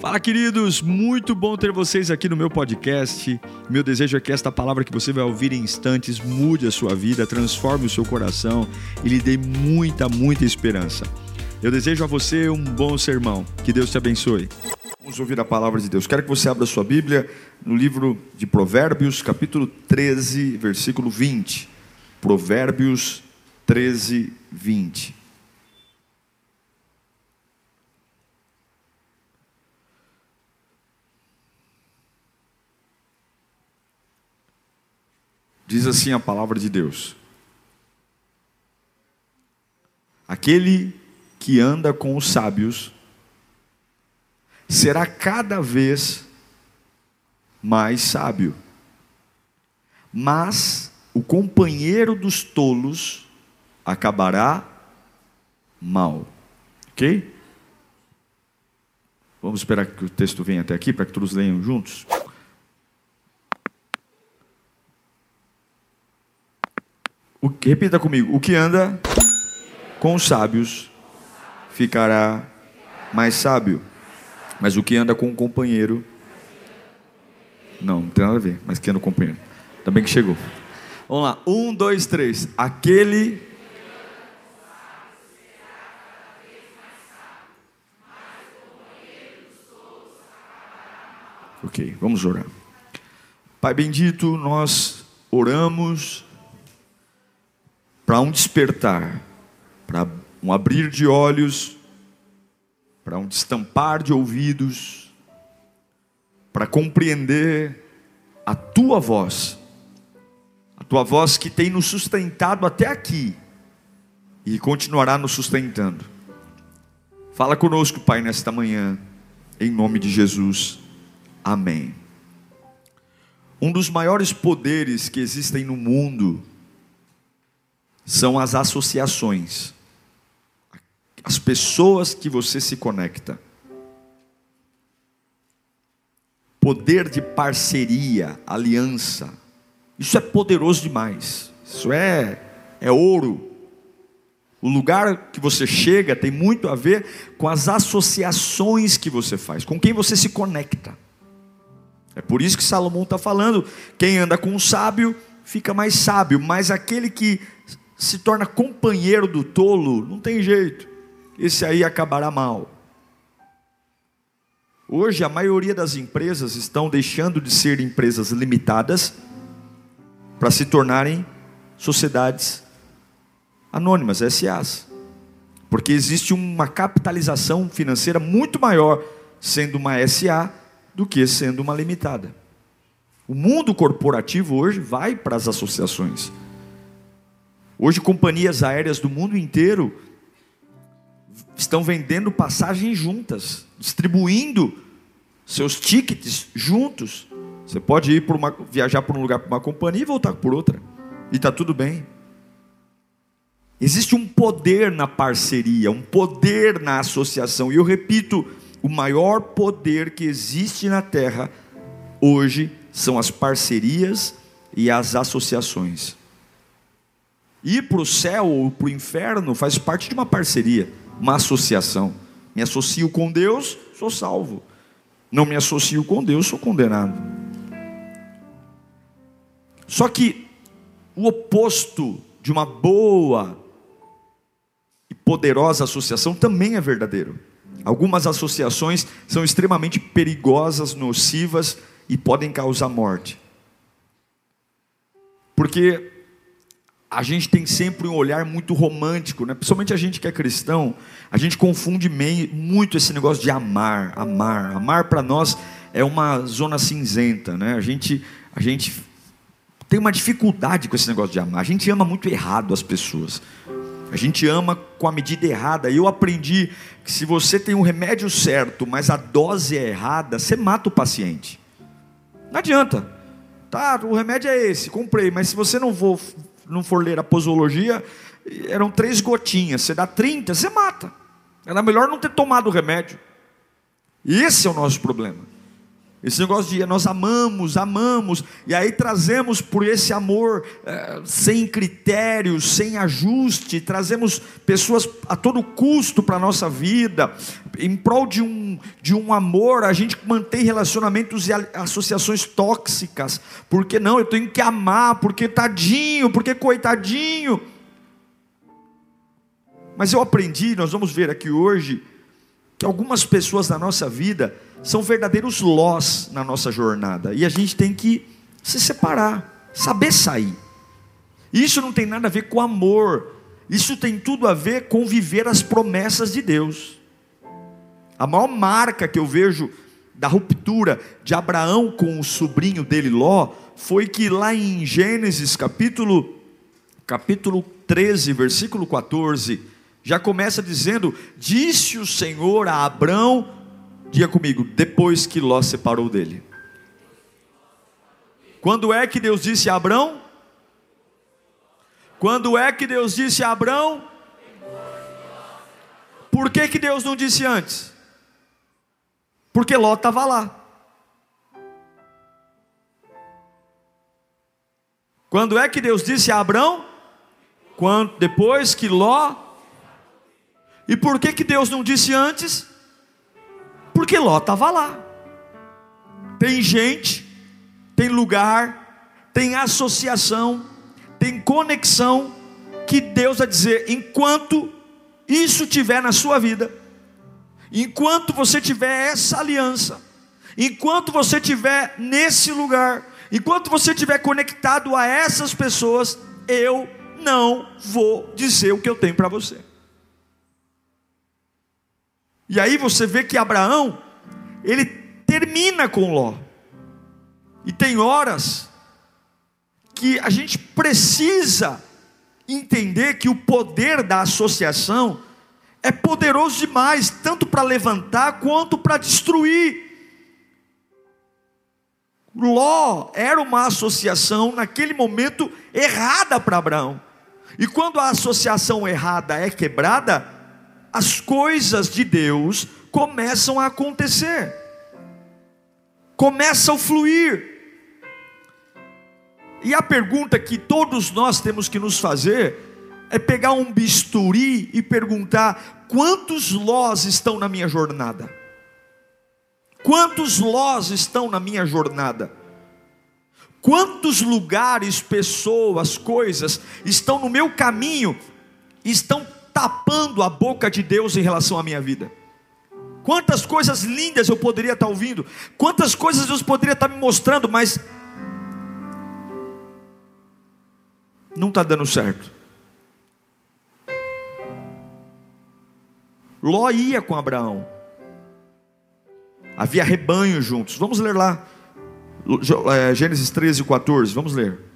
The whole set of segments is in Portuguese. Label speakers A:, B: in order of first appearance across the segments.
A: Fala, queridos! Muito bom ter vocês aqui no meu podcast. Meu desejo é que esta palavra que você vai ouvir em instantes mude a sua vida, transforme o seu coração e lhe dê muita, muita esperança. Eu desejo a você um bom sermão. Que Deus te abençoe. Vamos ouvir a palavra de Deus. Quero que você abra sua Bíblia no livro de Provérbios, capítulo 13, versículo 20. Provérbios 13, 20. Diz assim a palavra de Deus: Aquele que anda com os sábios será cada vez mais sábio, mas o companheiro dos tolos acabará mal. Ok? Vamos esperar que o texto venha até aqui para que todos leiam juntos. O, repita comigo: o que anda com os sábios ficará mais sábio, mas o que anda com o companheiro. Não, não tem nada a ver, mas que anda com o companheiro. Também que chegou. Vamos lá, um, dois, três. Aquele. Ok, vamos orar. Pai bendito, nós oramos para um despertar, para um abrir de olhos, para um destampar de ouvidos, para compreender a tua voz, a tua voz que tem nos sustentado até aqui e continuará nos sustentando. Fala conosco, Pai, nesta manhã, em nome de Jesus. Amém. Um dos maiores poderes que existem no mundo são as associações, as pessoas que você se conecta. Poder de parceria, aliança, isso é poderoso demais, isso é, é ouro. O lugar que você chega tem muito a ver com as associações que você faz, com quem você se conecta. É por isso que Salomão está falando: quem anda com o sábio fica mais sábio, mas aquele que se torna companheiro do tolo, não tem jeito, esse aí acabará mal. Hoje, a maioria das empresas estão deixando de ser empresas limitadas para se tornarem sociedades anônimas, SAs. Porque existe uma capitalização financeira muito maior sendo uma SA do que sendo uma limitada. O mundo corporativo hoje vai para as associações. Hoje, companhias aéreas do mundo inteiro estão vendendo passagens juntas, distribuindo seus tickets juntos. Você pode ir por uma, viajar por um lugar para uma companhia e voltar por outra, e está tudo bem. Existe um poder na parceria, um poder na associação, e eu repito: o maior poder que existe na terra hoje são as parcerias e as associações. Ir para o céu ou para o inferno faz parte de uma parceria, uma associação. Me associo com Deus, sou salvo. Não me associo com Deus, sou condenado. Só que o oposto de uma boa e poderosa associação também é verdadeiro. Algumas associações são extremamente perigosas, nocivas e podem causar morte. Porque a gente tem sempre um olhar muito romântico, né? principalmente a gente que é cristão, a gente confunde meio, muito esse negócio de amar, amar. Amar para nós é uma zona cinzenta, né? A gente, a gente tem uma dificuldade com esse negócio de amar. A gente ama muito errado as pessoas. A gente ama com a medida errada. Eu aprendi que se você tem o remédio certo, mas a dose é errada, você mata o paciente. Não adianta. Tá, o remédio é esse, comprei, mas se você não for não for ler a posologia, eram três gotinhas. Você dá 30, você mata. Era melhor não ter tomado o remédio. Esse é o nosso problema. Esse negócio de nós amamos, amamos, e aí trazemos por esse amor é, sem critérios, sem ajuste, trazemos pessoas a todo custo para a nossa vida, em prol de um, de um amor, a gente mantém relacionamentos e associações tóxicas, porque não, eu tenho que amar, porque tadinho, porque coitadinho. Mas eu aprendi, nós vamos ver aqui hoje, que algumas pessoas na nossa vida, são verdadeiros lós na nossa jornada. E a gente tem que se separar, saber sair. Isso não tem nada a ver com amor. Isso tem tudo a ver com viver as promessas de Deus. A maior marca que eu vejo da ruptura de Abraão com o sobrinho dele Ló foi que lá em Gênesis capítulo capítulo 13, versículo 14, já começa dizendo: Disse o Senhor a Abraão Diga comigo, depois que Ló separou dele. Quando é que Deus disse a Abrão? Quando é que Deus disse a Abrão? Por que, que Deus não disse antes? Porque Ló estava lá. Quando é que Deus disse a Abrão? Quando, depois que Ló. E por que, que Deus não disse antes? Porque Ló estava lá. Tem gente, tem lugar, tem associação, tem conexão que Deus vai dizer: enquanto isso tiver na sua vida, enquanto você tiver essa aliança, enquanto você tiver nesse lugar, enquanto você tiver conectado a essas pessoas, eu não vou dizer o que eu tenho para você. E aí você vê que Abraão, ele termina com Ló. E tem horas que a gente precisa entender que o poder da associação é poderoso demais, tanto para levantar quanto para destruir. Ló era uma associação naquele momento errada para Abraão. E quando a associação errada é quebrada, as coisas de Deus começam a acontecer, começam a fluir. E a pergunta que todos nós temos que nos fazer é pegar um bisturi e perguntar: quantos lós estão na minha jornada? Quantos lós estão na minha jornada? Quantos lugares, pessoas, coisas estão no meu caminho, estão tapando a boca de Deus em relação à minha vida. Quantas coisas lindas eu poderia estar ouvindo, quantas coisas Deus poderia estar me mostrando, mas não está dando certo. Ló ia com Abraão, havia rebanho juntos. Vamos ler lá, é, Gênesis 13, 14. Vamos ler.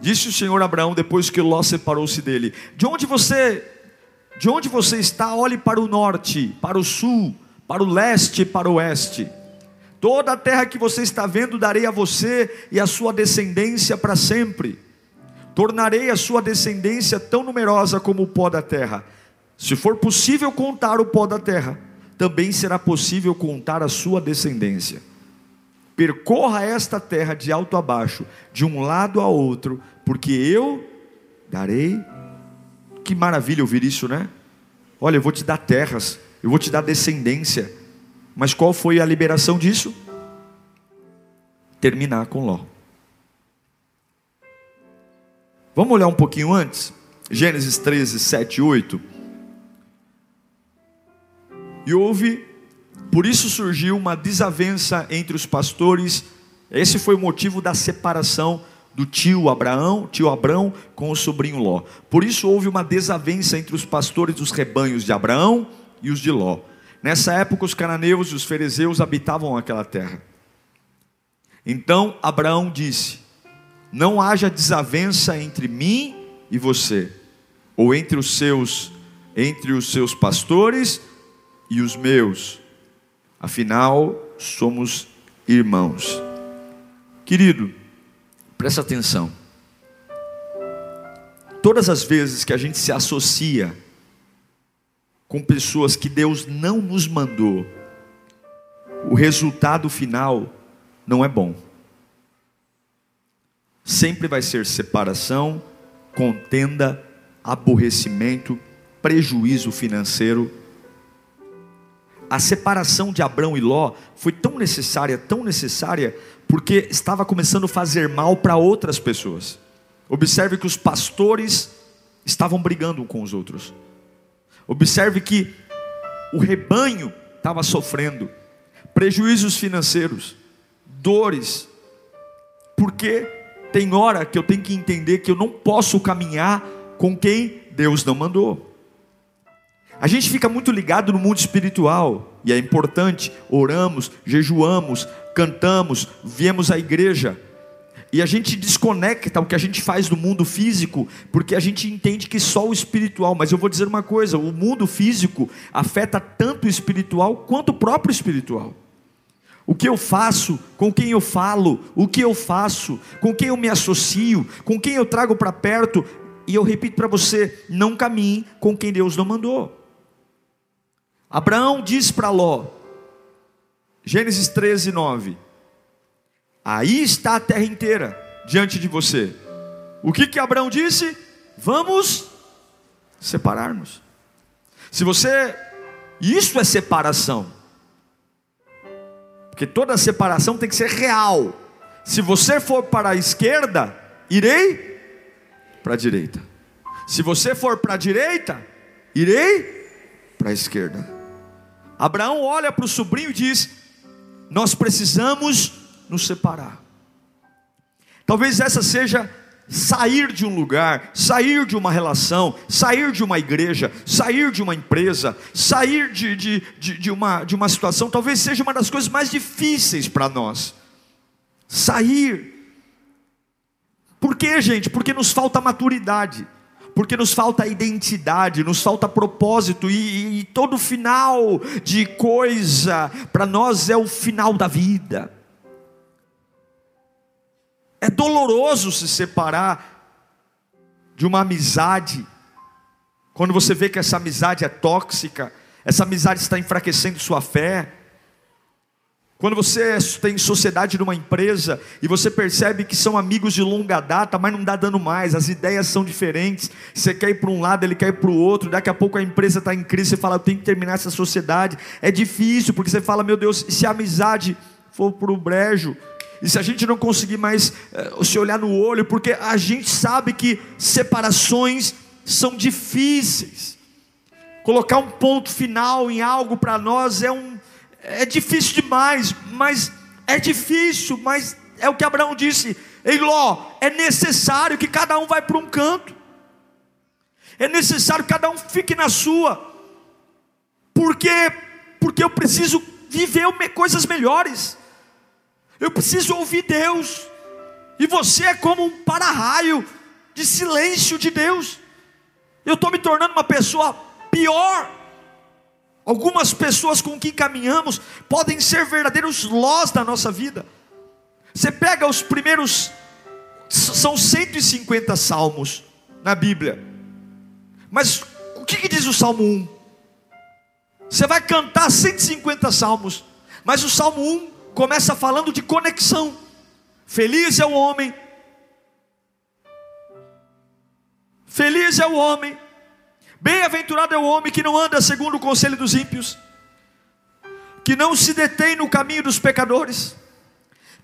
A: Disse o Senhor a Abraão depois que Ló separou-se dele: De onde você, de onde você está? Olhe para o norte, para o sul, para o leste, para o oeste. Toda a terra que você está vendo darei a você e a sua descendência para sempre. Tornarei a sua descendência tão numerosa como o pó da terra. Se for possível contar o pó da terra, também será possível contar a sua descendência. Percorra esta terra de alto a baixo, de um lado a outro, porque eu darei. Que maravilha ouvir isso, né? Olha, eu vou te dar terras, eu vou te dar descendência. Mas qual foi a liberação disso? Terminar com Ló. Vamos olhar um pouquinho antes? Gênesis 13, 7 e 8. E houve por isso surgiu uma desavença entre os pastores. Esse foi o motivo da separação do tio Abraão, tio Abrão, com o sobrinho Ló. Por isso houve uma desavença entre os pastores dos rebanhos de Abraão e os de Ló. Nessa época os cananeus e os fariseus habitavam aquela terra. Então Abraão disse: Não haja desavença entre mim e você, ou entre os seus, entre os seus pastores e os meus afinal somos irmãos. Querido, presta atenção. Todas as vezes que a gente se associa com pessoas que Deus não nos mandou, o resultado final não é bom. Sempre vai ser separação, contenda, aborrecimento, prejuízo financeiro. A separação de Abrão e Ló foi tão necessária, tão necessária, porque estava começando a fazer mal para outras pessoas. Observe que os pastores estavam brigando com os outros. Observe que o rebanho estava sofrendo prejuízos financeiros, dores, porque tem hora que eu tenho que entender que eu não posso caminhar com quem Deus não mandou. A gente fica muito ligado no mundo espiritual, e é importante, oramos, jejuamos, cantamos, viemos à igreja, e a gente desconecta o que a gente faz do mundo físico, porque a gente entende que só o espiritual, mas eu vou dizer uma coisa: o mundo físico afeta tanto o espiritual quanto o próprio espiritual. O que eu faço, com quem eu falo, o que eu faço, com quem eu me associo, com quem eu trago para perto, e eu repito para você: não caminhe com quem Deus não mandou. Abraão diz para Ló, Gênesis 13, 9: Aí está a terra inteira diante de você. O que que Abraão disse? Vamos separar-nos. Se você, isso é separação. Porque toda separação tem que ser real. Se você for para a esquerda, irei para a direita. Se você for para a direita, irei para a esquerda. Abraão olha para o sobrinho e diz: Nós precisamos nos separar. Talvez essa seja sair de um lugar, sair de uma relação, sair de uma igreja, sair de uma empresa, sair de, de, de, de, uma, de uma situação, talvez seja uma das coisas mais difíceis para nós. Sair. Por quê, gente? Porque nos falta maturidade, porque nos falta identidade, nos falta propósito, e, e todo final de coisa, para nós é o final da vida. É doloroso se separar de uma amizade, quando você vê que essa amizade é tóxica, essa amizade está enfraquecendo sua fé. Quando você tem sociedade numa empresa e você percebe que são amigos de longa data, mas não dá dando mais, as ideias são diferentes, você quer ir para um lado, ele quer ir para o outro, daqui a pouco a empresa está em crise, você fala, eu tenho que terminar essa sociedade. É difícil, porque você fala, meu Deus, se a amizade for para o brejo, e se a gente não conseguir mais uh, se olhar no olho, porque a gente sabe que separações são difíceis. Colocar um ponto final em algo para nós é um é difícil demais, mas é difícil, mas é o que Abraão disse: Ei Ló, é necessário que cada um vá para um canto. É necessário que cada um fique na sua. Porque porque eu preciso viver coisas melhores. Eu preciso ouvir Deus. E você é como um para-raio de silêncio de Deus. Eu estou me tornando uma pessoa pior. Algumas pessoas com quem caminhamos podem ser verdadeiros lós da nossa vida. Você pega os primeiros, são 150 salmos na Bíblia. Mas o que, que diz o Salmo 1? Você vai cantar 150 salmos, mas o Salmo 1 começa falando de conexão. Feliz é o homem. Feliz é o homem. Bem-aventurado é o homem que não anda segundo o conselho dos ímpios, que não se detém no caminho dos pecadores,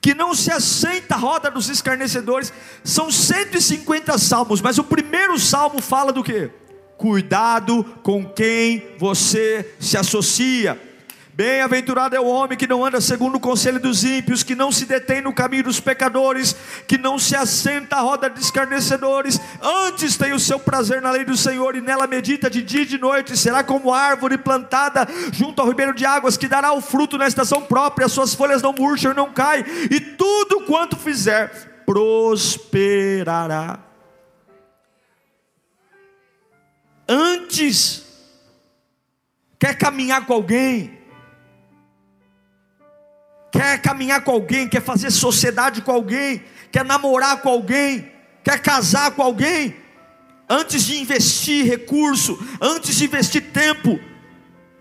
A: que não se assenta à roda dos escarnecedores. São 150 salmos, mas o primeiro salmo fala do que? Cuidado com quem você se associa. Bem-aventurado é o homem que não anda segundo o conselho dos ímpios, que não se detém no caminho dos pecadores, que não se assenta à roda de escarnecedores, antes tem o seu prazer na lei do Senhor e nela medita de dia e de noite, será como árvore plantada junto ao ribeiro de águas, que dará o fruto na estação própria, suas folhas não murcham e não caem, e tudo quanto fizer prosperará. Antes, quer caminhar com alguém, quer caminhar com alguém, quer fazer sociedade com alguém, quer namorar com alguém, quer casar com alguém, antes de investir recurso, antes de investir tempo,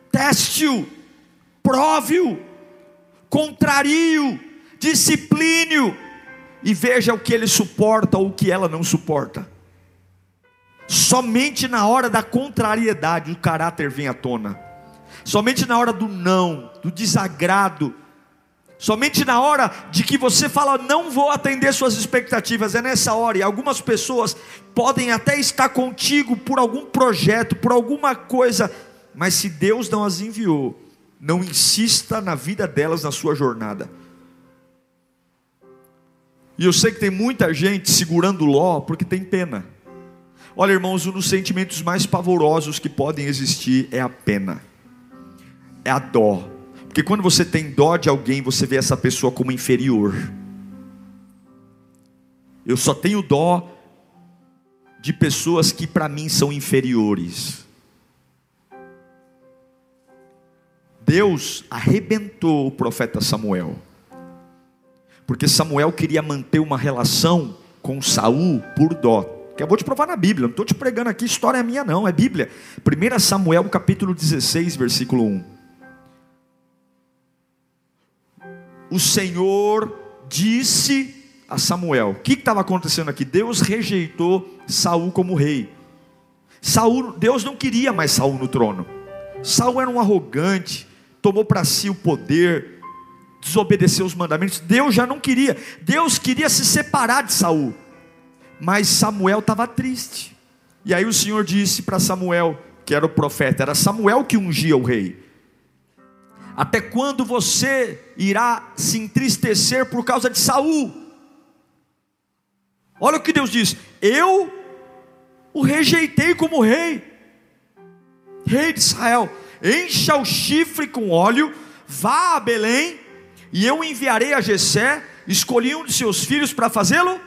A: teste-o, prove-o, contrarie-o, discipline-o e veja o que ele suporta ou o que ela não suporta. Somente na hora da contrariedade o caráter vem à tona. Somente na hora do não, do desagrado, somente na hora de que você fala, não vou atender suas expectativas, é nessa hora. E algumas pessoas podem até estar contigo por algum projeto, por alguma coisa, mas se Deus não as enviou, não insista na vida delas, na sua jornada. E eu sei que tem muita gente segurando Ló porque tem pena. Olha, irmãos, um dos sentimentos mais pavorosos que podem existir é a pena, é a dó. Porque quando você tem dó de alguém, você vê essa pessoa como inferior. Eu só tenho dó de pessoas que para mim são inferiores. Deus arrebentou o profeta Samuel. Porque Samuel queria manter uma relação com Saul por dó. Que eu vou te provar na Bíblia, não estou te pregando aqui, história é minha não, é Bíblia. 1 Samuel capítulo 16, versículo 1. O Senhor disse a Samuel: O que estava acontecendo aqui? Deus rejeitou Saul como rei. Saul, Deus não queria mais Saul no trono. Saul era um arrogante, tomou para si o poder, desobedeceu os mandamentos. Deus já não queria. Deus queria se separar de Saul. Mas Samuel estava triste. E aí o Senhor disse para Samuel, que era o profeta, era Samuel que ungia o rei. Até quando você irá se entristecer por causa de Saul? Olha o que Deus diz: Eu o rejeitei como rei, rei de Israel. Encha o chifre com óleo, vá a Belém, e eu enviarei a Jessé, escolhi um de seus filhos para fazê-lo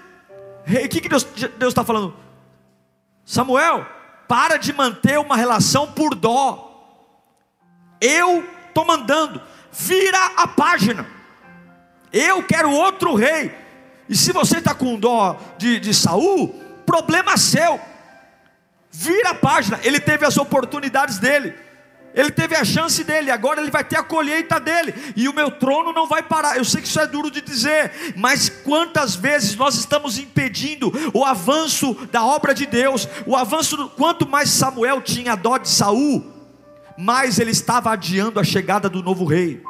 A: o que, que Deus está falando? Samuel, para de manter uma relação por dó. Eu estou mandando, vira a página. Eu quero outro rei. E se você está com dó de, de Saul, problema seu. Vira a página. Ele teve as oportunidades dele. Ele teve a chance dele, agora ele vai ter a colheita dele, e o meu trono não vai parar. Eu sei que isso é duro de dizer, mas quantas vezes nós estamos impedindo o avanço da obra de Deus, o avanço, quanto mais Samuel tinha dó de Saul, mais ele estava adiando a chegada do novo rei.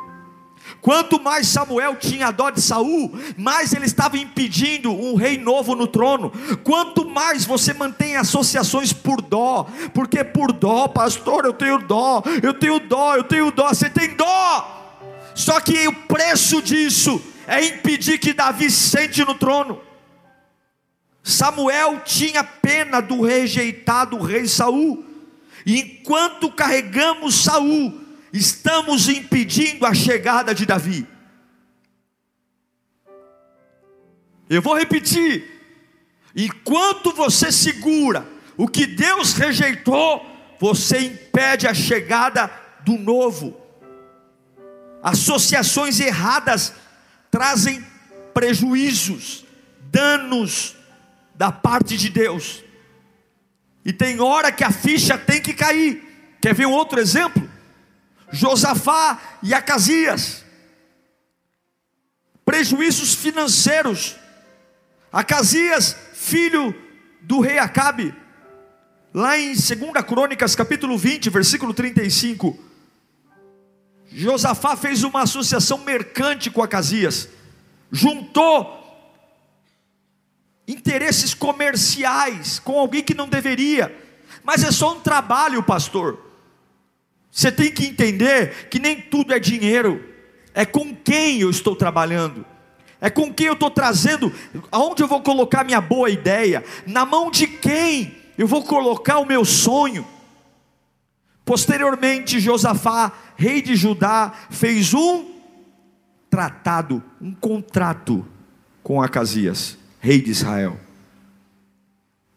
A: Quanto mais Samuel tinha dó de Saul, mais ele estava impedindo um rei novo no trono. Quanto mais você mantém associações por dó, porque por dó, pastor, eu tenho dó, eu tenho dó, eu tenho dó, você tem dó. Só que o preço disso é impedir que Davi sente no trono. Samuel tinha pena do rejeitado rei Saul. Enquanto carregamos Saul, estamos impedindo a chegada de Davi. Eu vou repetir: enquanto você segura o que Deus rejeitou, você impede a chegada do novo. Associações erradas trazem prejuízos, danos da parte de Deus. E tem hora que a ficha tem que cair. Quer ver um outro exemplo? Josafá e Acasias. Prejuízos financeiros. Acasias, filho do rei Acabe. Lá em 2 Crônicas, capítulo 20, versículo 35. Josafá fez uma associação mercante com Acasias. Juntou interesses comerciais com alguém que não deveria. Mas é só um trabalho, pastor. Você tem que entender que nem tudo é dinheiro, é com quem eu estou trabalhando, é com quem eu estou trazendo, aonde eu vou colocar minha boa ideia, na mão de quem eu vou colocar o meu sonho. Posteriormente, Josafá, rei de Judá, fez um tratado, um contrato com Acasias, rei de Israel.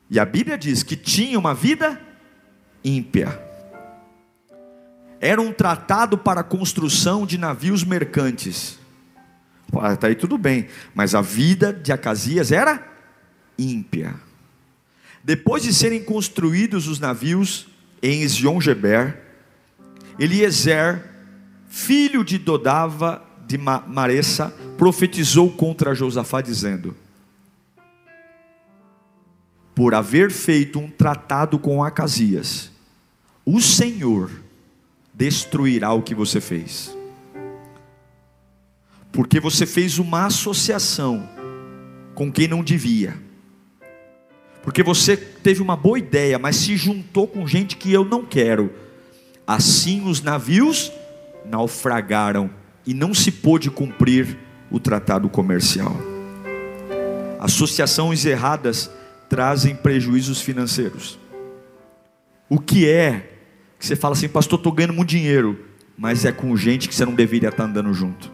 A: E a Bíblia diz que tinha uma vida ímpia era um tratado para a construção de navios mercantes. Está aí tudo bem, mas a vida de Acasias era ímpia. Depois de serem construídos os navios em Ezion-Geber, Eliezer, filho de Dodava de Maressa profetizou contra Josafá, dizendo: Por haver feito um tratado com Acasias, o Senhor destruirá o que você fez. Porque você fez uma associação com quem não devia. Porque você teve uma boa ideia, mas se juntou com gente que eu não quero. Assim os navios naufragaram e não se pôde cumprir o tratado comercial. Associações erradas trazem prejuízos financeiros. O que é que você fala assim, pastor, estou ganhando muito dinheiro, mas é com gente que você não deveria estar andando junto?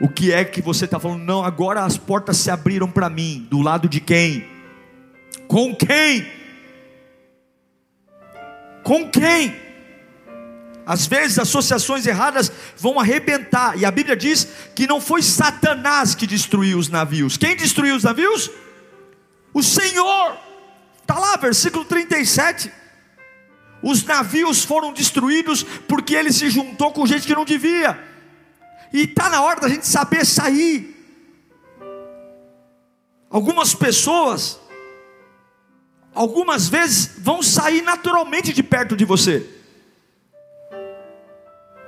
A: O que é que você está falando? Não, agora as portas se abriram para mim. Do lado de quem? Com quem? Com quem? Às vezes associações erradas vão arrebentar, e a Bíblia diz que não foi Satanás que destruiu os navios. Quem destruiu os navios? O Senhor. Está lá, versículo 37. Os navios foram destruídos porque ele se juntou com gente que não devia. E está na hora da gente saber sair. Algumas pessoas, algumas vezes, vão sair naturalmente de perto de você.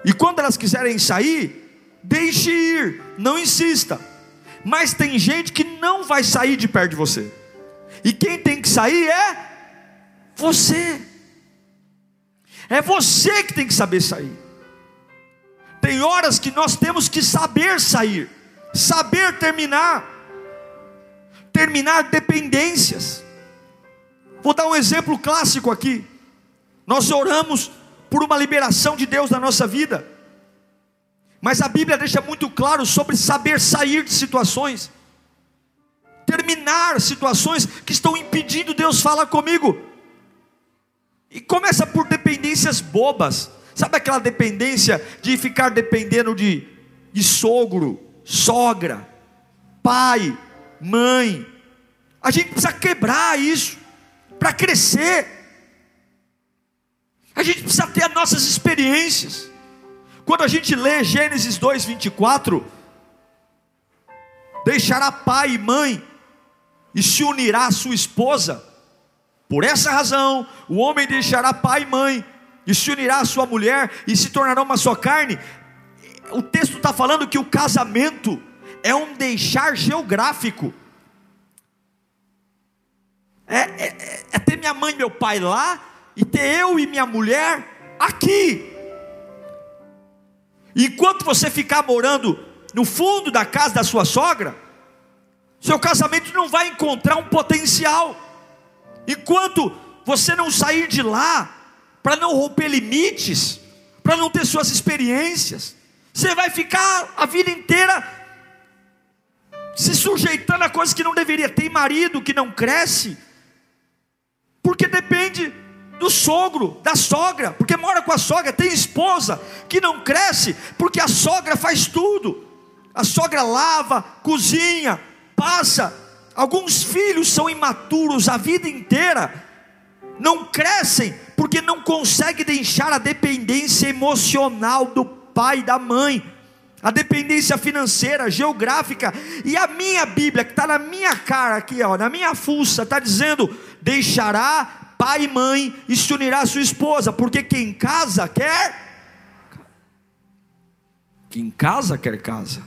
A: E quando elas quiserem sair, deixe ir, não insista. Mas tem gente que não vai sair de perto de você. E quem tem que sair é você. É você que tem que saber sair. Tem horas que nós temos que saber sair, saber terminar, terminar dependências. Vou dar um exemplo clássico aqui. Nós oramos por uma liberação de Deus na nossa vida. Mas a Bíblia deixa muito claro sobre saber sair de situações, terminar situações que estão impedindo Deus falar comigo. E começa por dependências bobas. Sabe aquela dependência de ficar dependendo de, de sogro, sogra, pai, mãe? A gente precisa quebrar isso para crescer. A gente precisa ter as nossas experiências. Quando a gente lê Gênesis 2, 24, deixará pai e mãe e se unirá à sua esposa. Por essa razão, o homem deixará pai e mãe e se unirá à sua mulher e se tornará uma só carne. O texto está falando que o casamento é um deixar geográfico. É, é, é ter minha mãe e meu pai lá e ter eu e minha mulher aqui. Enquanto você ficar morando no fundo da casa da sua sogra, seu casamento não vai encontrar um potencial. Enquanto você não sair de lá, para não romper limites, para não ter suas experiências, você vai ficar a vida inteira se sujeitando a coisas que não deveria. Tem marido que não cresce, porque depende do sogro, da sogra, porque mora com a sogra, tem esposa que não cresce, porque a sogra faz tudo. A sogra lava, cozinha, passa. Alguns filhos são imaturos a vida inteira, não crescem porque não conseguem deixar a dependência emocional do pai e da mãe, a dependência financeira, geográfica, e a minha Bíblia, que está na minha cara aqui, ó, na minha fuça, está dizendo: deixará pai e mãe e se unirá à sua esposa, porque quem casa quer. Quem casa quer casa.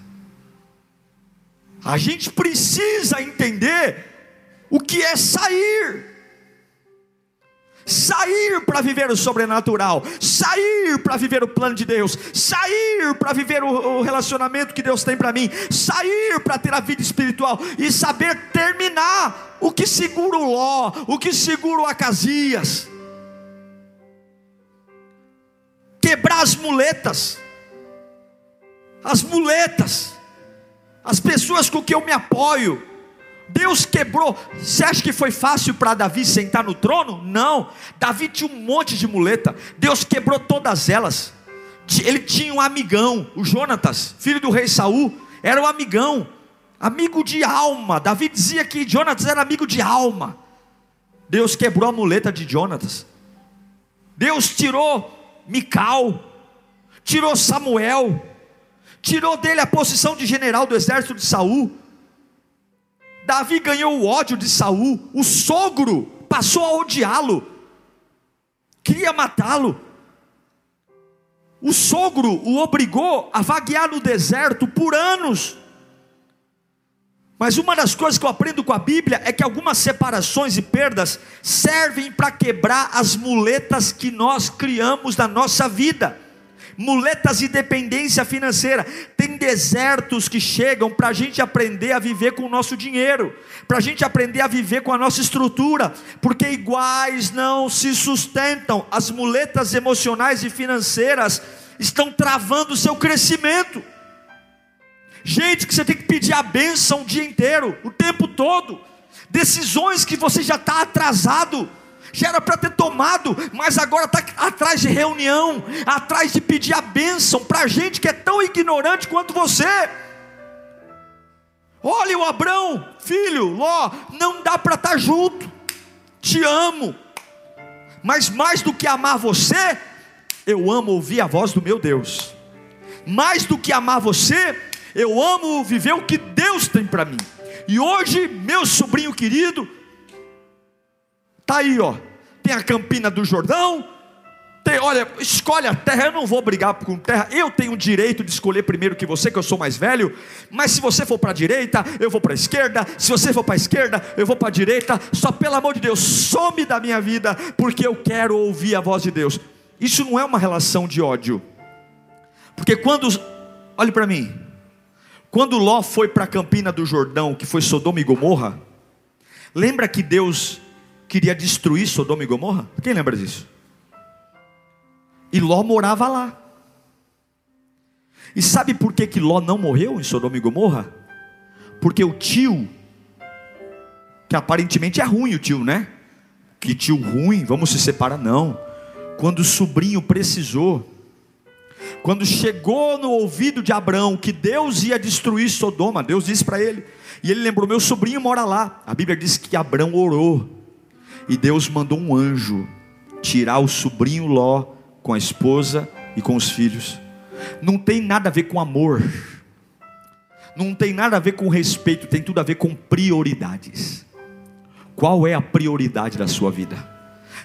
A: A gente precisa entender o que é sair. Sair para viver o sobrenatural, sair para viver o plano de Deus, sair para viver o relacionamento que Deus tem para mim, sair para ter a vida espiritual e saber terminar o que segura o Ló, o que segura o Acasias, quebrar as muletas, as muletas, as pessoas com que eu me apoio. Deus quebrou. Você acha que foi fácil para Davi sentar no trono? Não. Davi tinha um monte de muleta. Deus quebrou todas elas. Ele tinha um amigão, o Jonatas, filho do rei Saul, era um amigão amigo de alma. Davi dizia que Jonatas era amigo de alma. Deus quebrou a muleta de Jonatas. Deus tirou Mical, tirou Samuel, tirou dele a posição de general do exército de Saul. Davi ganhou o ódio de Saul, o sogro passou a odiá-lo, queria matá-lo. O sogro o obrigou a vaguear no deserto por anos. Mas uma das coisas que eu aprendo com a Bíblia é que algumas separações e perdas servem para quebrar as muletas que nós criamos na nossa vida muletas de dependência financeira. Tem desertos que chegam para a gente aprender a viver com o nosso dinheiro, para a gente aprender a viver com a nossa estrutura, porque iguais não se sustentam. As muletas emocionais e financeiras estão travando o seu crescimento. Gente que você tem que pedir a bênção o dia inteiro, o tempo todo. Decisões que você já está atrasado já era para ter tomado, mas agora está atrás de reunião, atrás de pedir a bênção para gente que é tão ignorante quanto você. Olha o Abrão, filho, Ló, não dá para estar tá junto, te amo, mas mais do que amar você, eu amo ouvir a voz do meu Deus, mais do que amar você, eu amo viver o que Deus tem para mim. E hoje, meu sobrinho querido, Está aí, ó. Tem a Campina do Jordão. Tem, olha, escolhe a terra. Eu não vou brigar com terra. Eu tenho o direito de escolher primeiro que você, que eu sou mais velho. Mas se você for para a direita, eu vou para a esquerda. Se você for para a esquerda, eu vou para a direita. Só pelo amor de Deus, some da minha vida, porque eu quero ouvir a voz de Deus. Isso não é uma relação de ódio. Porque quando, olhe para mim, quando Ló foi para a Campina do Jordão, que foi Sodoma e Gomorra, lembra que Deus queria destruir Sodoma e Gomorra? Quem lembra disso? E Ló morava lá. E sabe por que, que Ló não morreu em Sodoma e Gomorra? Porque o tio, que aparentemente é ruim o tio, né? Que tio ruim, vamos se separar, não. Quando o sobrinho precisou, quando chegou no ouvido de Abraão que Deus ia destruir Sodoma, Deus disse para ele, e ele lembrou: Meu sobrinho mora lá. A Bíblia diz que Abraão orou e Deus mandou um anjo tirar o sobrinho Ló com a esposa e com os filhos. Não tem nada a ver com amor. Não tem nada a ver com respeito, tem tudo a ver com prioridades. Qual é a prioridade da sua vida?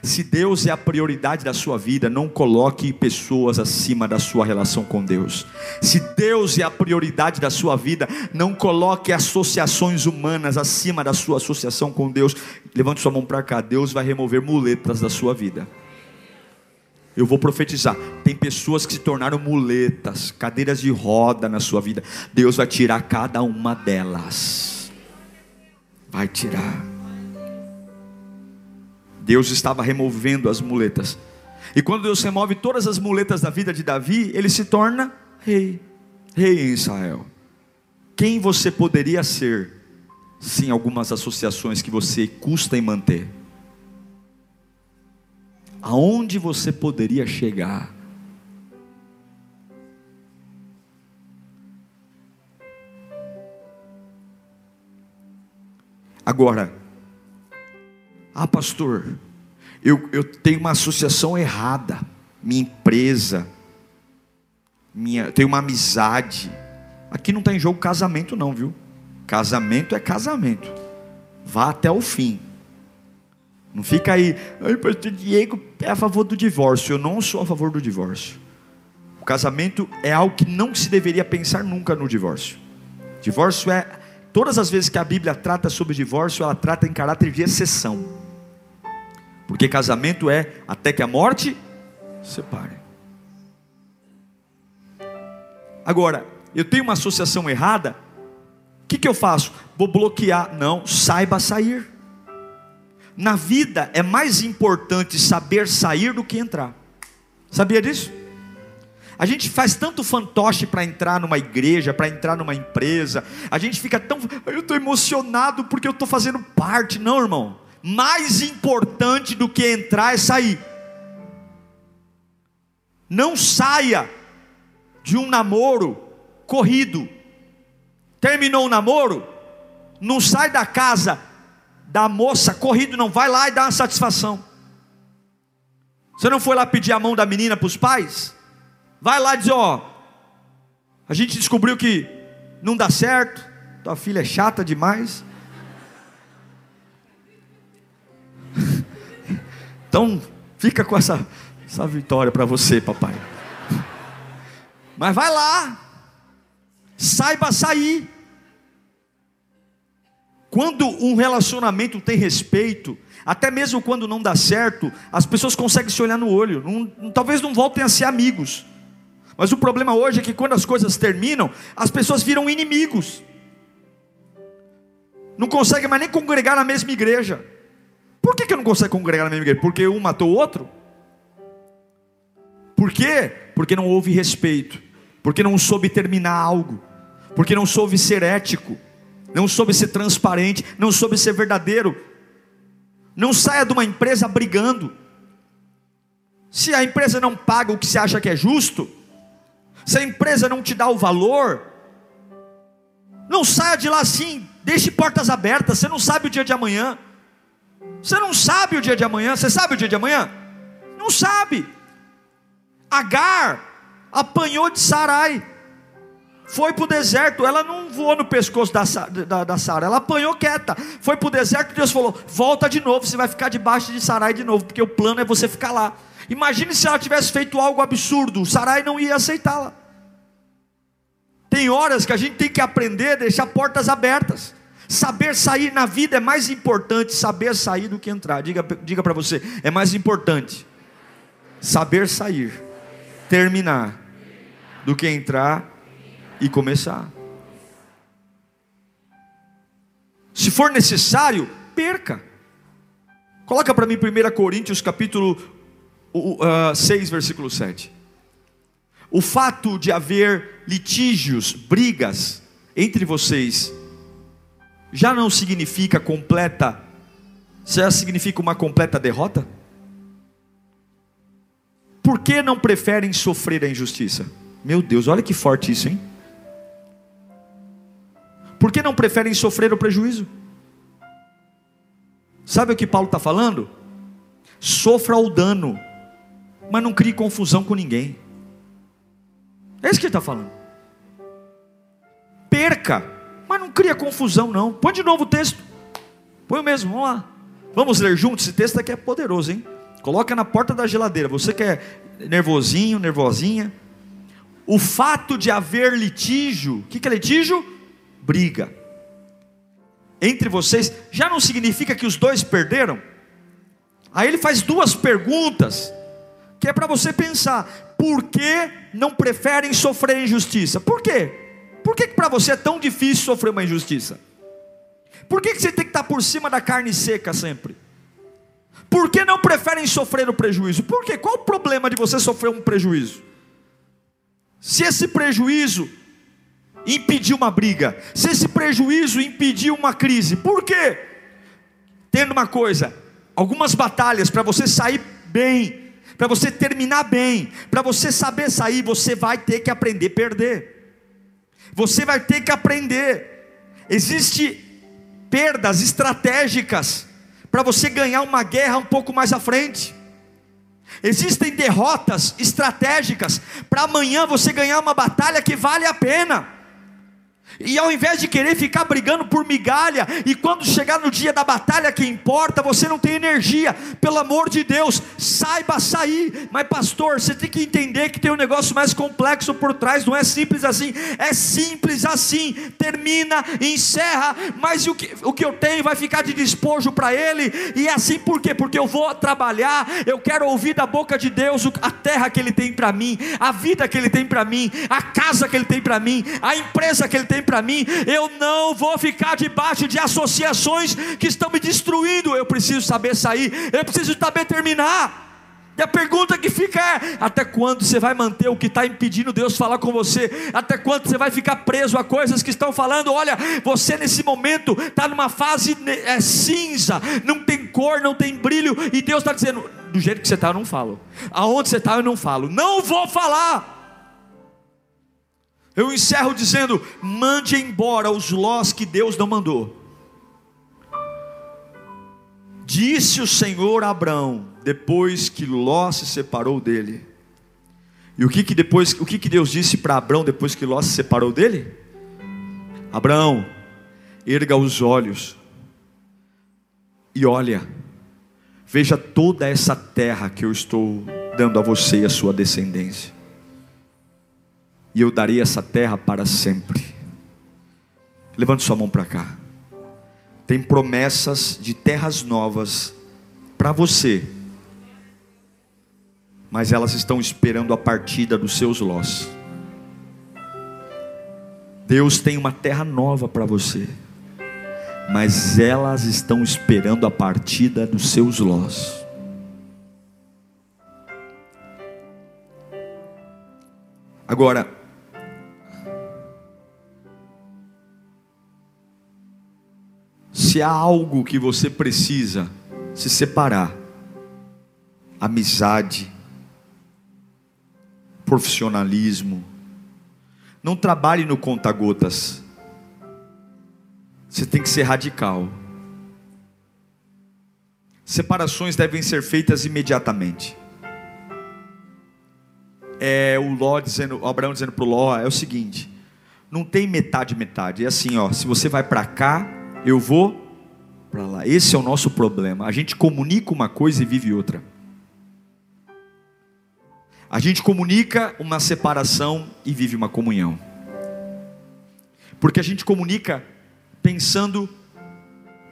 A: Se Deus é a prioridade da sua vida, não coloque pessoas acima da sua relação com Deus. Se Deus é a prioridade da sua vida, não coloque associações humanas acima da sua associação com Deus. Levante sua mão para cá, Deus vai remover muletas da sua vida. Eu vou profetizar. Tem pessoas que se tornaram muletas, cadeiras de roda na sua vida. Deus vai tirar cada uma delas. Vai tirar. Deus estava removendo as muletas. E quando Deus remove todas as muletas da vida de Davi, ele se torna rei, rei em Israel. Quem você poderia ser sem algumas associações que você custa em manter? Aonde você poderia chegar? Agora, ah, pastor, eu, eu tenho uma associação errada, minha empresa, minha, tenho uma amizade. Aqui não está em jogo casamento, não, viu? Casamento é casamento. Vá até o fim. Não fica aí, ai, pastor Diego é a favor do divórcio. Eu não sou a favor do divórcio. O casamento é algo que não se deveria pensar nunca no divórcio. Divórcio é, todas as vezes que a Bíblia trata sobre divórcio, ela trata em caráter de exceção. Porque casamento é até que a morte separe. Agora, eu tenho uma associação errada, o que, que eu faço? Vou bloquear. Não, saiba sair. Na vida é mais importante saber sair do que entrar. Sabia disso? A gente faz tanto fantoche para entrar numa igreja, para entrar numa empresa. A gente fica tão. Eu estou emocionado porque eu estou fazendo parte. Não, irmão mais importante do que entrar é sair. Não saia de um namoro corrido. Terminou o namoro, não sai da casa da moça corrido, não vai lá e dá uma satisfação. Você não foi lá pedir a mão da menina para os pais? Vai lá e diz: Ó, A gente descobriu que não dá certo, tua filha é chata demais. Então, fica com essa, essa vitória para você, papai. Mas vai lá, saiba sair. Quando um relacionamento tem respeito, até mesmo quando não dá certo, as pessoas conseguem se olhar no olho. Não, talvez não voltem a ser amigos. Mas o problema hoje é que quando as coisas terminam, as pessoas viram inimigos. Não conseguem mais nem congregar na mesma igreja. Por que, que não consegue congregar na mesma igreja? Porque um matou o outro? Por quê? Porque não houve respeito. Porque não soube terminar algo. Porque não soube ser ético não soube ser transparente, não soube ser verdadeiro. Não saia de uma empresa brigando. Se a empresa não paga o que você acha que é justo, se a empresa não te dá o valor, não saia de lá assim, deixe portas abertas. Você não sabe o dia de amanhã. Você não sabe o dia de amanhã. Você sabe o dia de amanhã? Não sabe. Agar apanhou de Sarai foi para o deserto, ela não voou no pescoço da, da, da Sara, ela apanhou quieta, foi para o deserto Deus falou: volta de novo, você vai ficar debaixo de Sarai de novo, porque o plano é você ficar lá. Imagine se ela tivesse feito algo absurdo, Sarai não ia aceitá-la. Tem horas que a gente tem que aprender a deixar portas abertas. Saber sair na vida é mais importante saber sair do que entrar. Diga, diga para você, é mais importante saber sair, terminar, do que entrar e começar. Se for necessário, perca. Coloca para mim 1 Coríntios capítulo uh, 6, versículo 7. O fato de haver litígios, brigas entre vocês, já não significa completa, já significa uma completa derrota? Por que não preferem sofrer a injustiça? Meu Deus, olha que forte isso, hein? Por que não preferem sofrer o prejuízo? Sabe o que Paulo está falando? Sofra o dano, mas não crie confusão com ninguém. É isso que ele está falando. Perca, mas não cria confusão, não. Põe de novo o texto. Põe o mesmo, vamos lá. Vamos ler juntos. Esse texto aqui é poderoso, hein? Coloca na porta da geladeira. Você que é nervosinho, nervosinha. O fato de haver litígio, o que, que é litígio? briga entre vocês, já não significa que os dois perderam? Aí ele faz duas perguntas, que é para você pensar: por que não preferem sofrer injustiça? Por quê? Por que, que para você é tão difícil sofrer uma injustiça? Por que, que você tem que estar por cima da carne seca sempre? Por que não preferem sofrer o prejuízo? Por quê? Qual o problema de você sofrer um prejuízo? Se esse prejuízo impedir uma briga, se esse prejuízo impedir uma crise, por quê? Tendo uma coisa, algumas batalhas para você sair bem, para você terminar bem, para você saber sair, você vai ter que aprender a perder. Você vai ter que aprender. Existe perdas estratégicas para você ganhar uma guerra um pouco mais à frente. Existem derrotas estratégicas para amanhã você ganhar uma batalha que vale a pena. E ao invés de querer ficar brigando por migalha, e quando chegar no dia da batalha que importa, você não tem energia, pelo amor de Deus, saiba sair. Mas, pastor, você tem que entender que tem um negócio mais complexo por trás, não é simples assim, é simples assim. Termina, encerra, mas o que, o que eu tenho vai ficar de despojo para ele, e é assim por quê? Porque eu vou trabalhar, eu quero ouvir da boca de Deus a terra que ele tem para mim, a vida que ele tem para mim, a casa que ele tem para mim, a empresa que ele tem para mim, eu não vou ficar debaixo de associações que estão me destruindo. Eu preciso saber sair, eu preciso saber terminar. E a pergunta que fica é: até quando você vai manter o que está impedindo Deus falar com você? Até quando você vai ficar preso a coisas que estão falando? Olha, você nesse momento está numa fase é, cinza, não tem cor, não tem brilho, e Deus está dizendo: do jeito que você está, eu não falo. Aonde você está, eu não falo. Não vou falar. Eu encerro dizendo: mande embora os lós que Deus não mandou. Disse o Senhor a Abraão, depois que Ló se separou dele: E o que que depois, o que que Deus disse para Abraão depois que Ló se separou dele? Abraão, erga os olhos e olha, veja toda essa terra que eu estou dando a você e a sua descendência. E eu darei essa terra para sempre. Levante sua mão para cá. Tem promessas de terras novas para você mas elas estão esperando a partida dos seus lós. Deus tem uma terra nova para você, mas elas estão esperando a partida dos seus lós. Agora, se há algo que você precisa se separar, amizade, profissionalismo. Não trabalhe no conta-gotas. Você tem que ser radical. Separações devem ser feitas imediatamente. É o Ló dizendo, o Abraão dizendo para o Ló, é o seguinte: não tem metade metade. É assim, ó, se você vai para cá, eu vou para lá. Esse é o nosso problema. A gente comunica uma coisa e vive outra. A gente comunica uma separação e vive uma comunhão. Porque a gente comunica pensando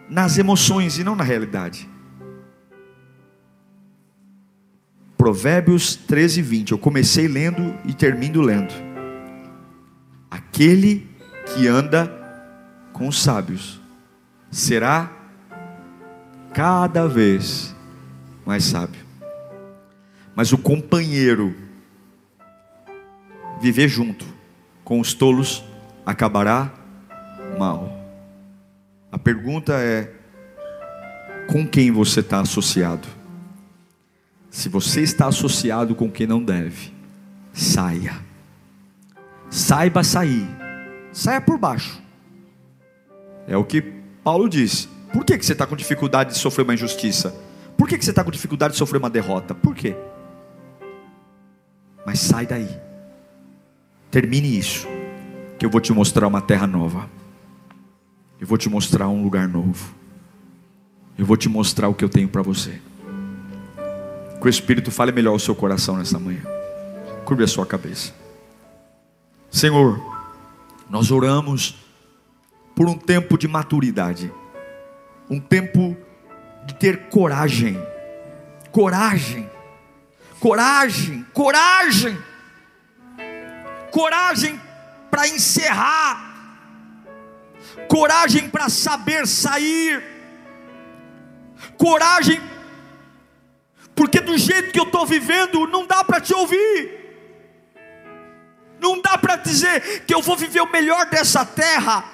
A: nas emoções e não na realidade. Provérbios 13, 20. Eu comecei lendo e termino lendo. Aquele que anda com os sábios será cada vez mais sábio. Mas o companheiro viver junto com os tolos acabará mal. A pergunta é: com quem você está associado? Se você está associado com quem não deve, saia. Saiba sair. Saia por baixo. É o que Paulo disse. Por que, que você está com dificuldade de sofrer uma injustiça? Por que, que você está com dificuldade de sofrer uma derrota? Por quê? Mas sai daí. Termine isso. Que eu vou te mostrar uma terra nova. Eu vou te mostrar um lugar novo. Eu vou te mostrar o que eu tenho para você. Que o Espírito fale melhor o seu coração nessa manhã. Curve a sua cabeça. Senhor, nós oramos por um tempo de maturidade, um tempo de ter coragem, coragem coragem, coragem, coragem para encerrar, coragem para saber sair, coragem, porque do jeito que eu estou vivendo, não dá para te ouvir. Não dá para dizer que eu vou viver o melhor dessa terra,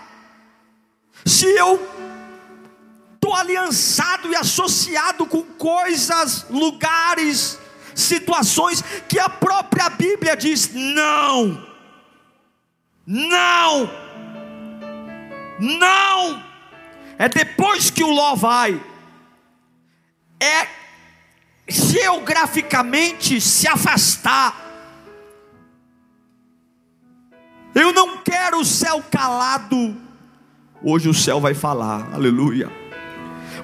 A: se eu estou aliançado e associado com coisas, lugares, situações que a própria Bíblia diz: não, não, não. É depois que o Ló vai, é geograficamente se afastar. Eu não quero o céu calado. Hoje o céu vai falar, aleluia.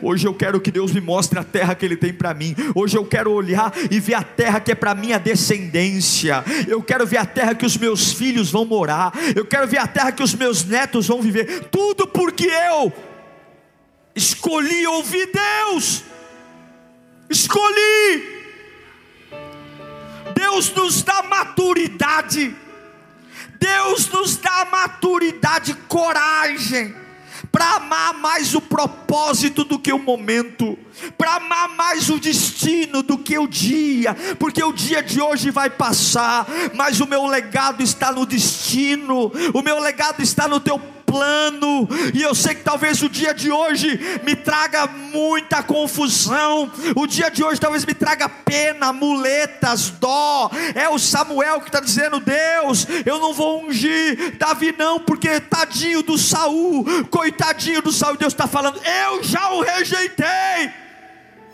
A: Hoje eu quero que Deus me mostre a terra que Ele tem para mim. Hoje eu quero olhar e ver a terra que é para minha descendência. Eu quero ver a terra que os meus filhos vão morar. Eu quero ver a terra que os meus netos vão viver. Tudo porque eu escolhi ouvir Deus. Escolhi. Deus nos dá maturidade. Deus nos dá maturidade, coragem para amar mais o propósito do que o momento, para amar mais o destino do que o dia, porque o dia de hoje vai passar, mas o meu legado está no destino, o meu legado está no teu plano, e eu sei que talvez o dia de hoje me traga muita confusão, o dia de hoje talvez me traga pena, muletas, dó. É o Samuel que está dizendo: Deus, eu não vou ungir Davi, não, porque tadinho do Saul, coitadinho do Saul, Deus está falando, eu já o rejeitei.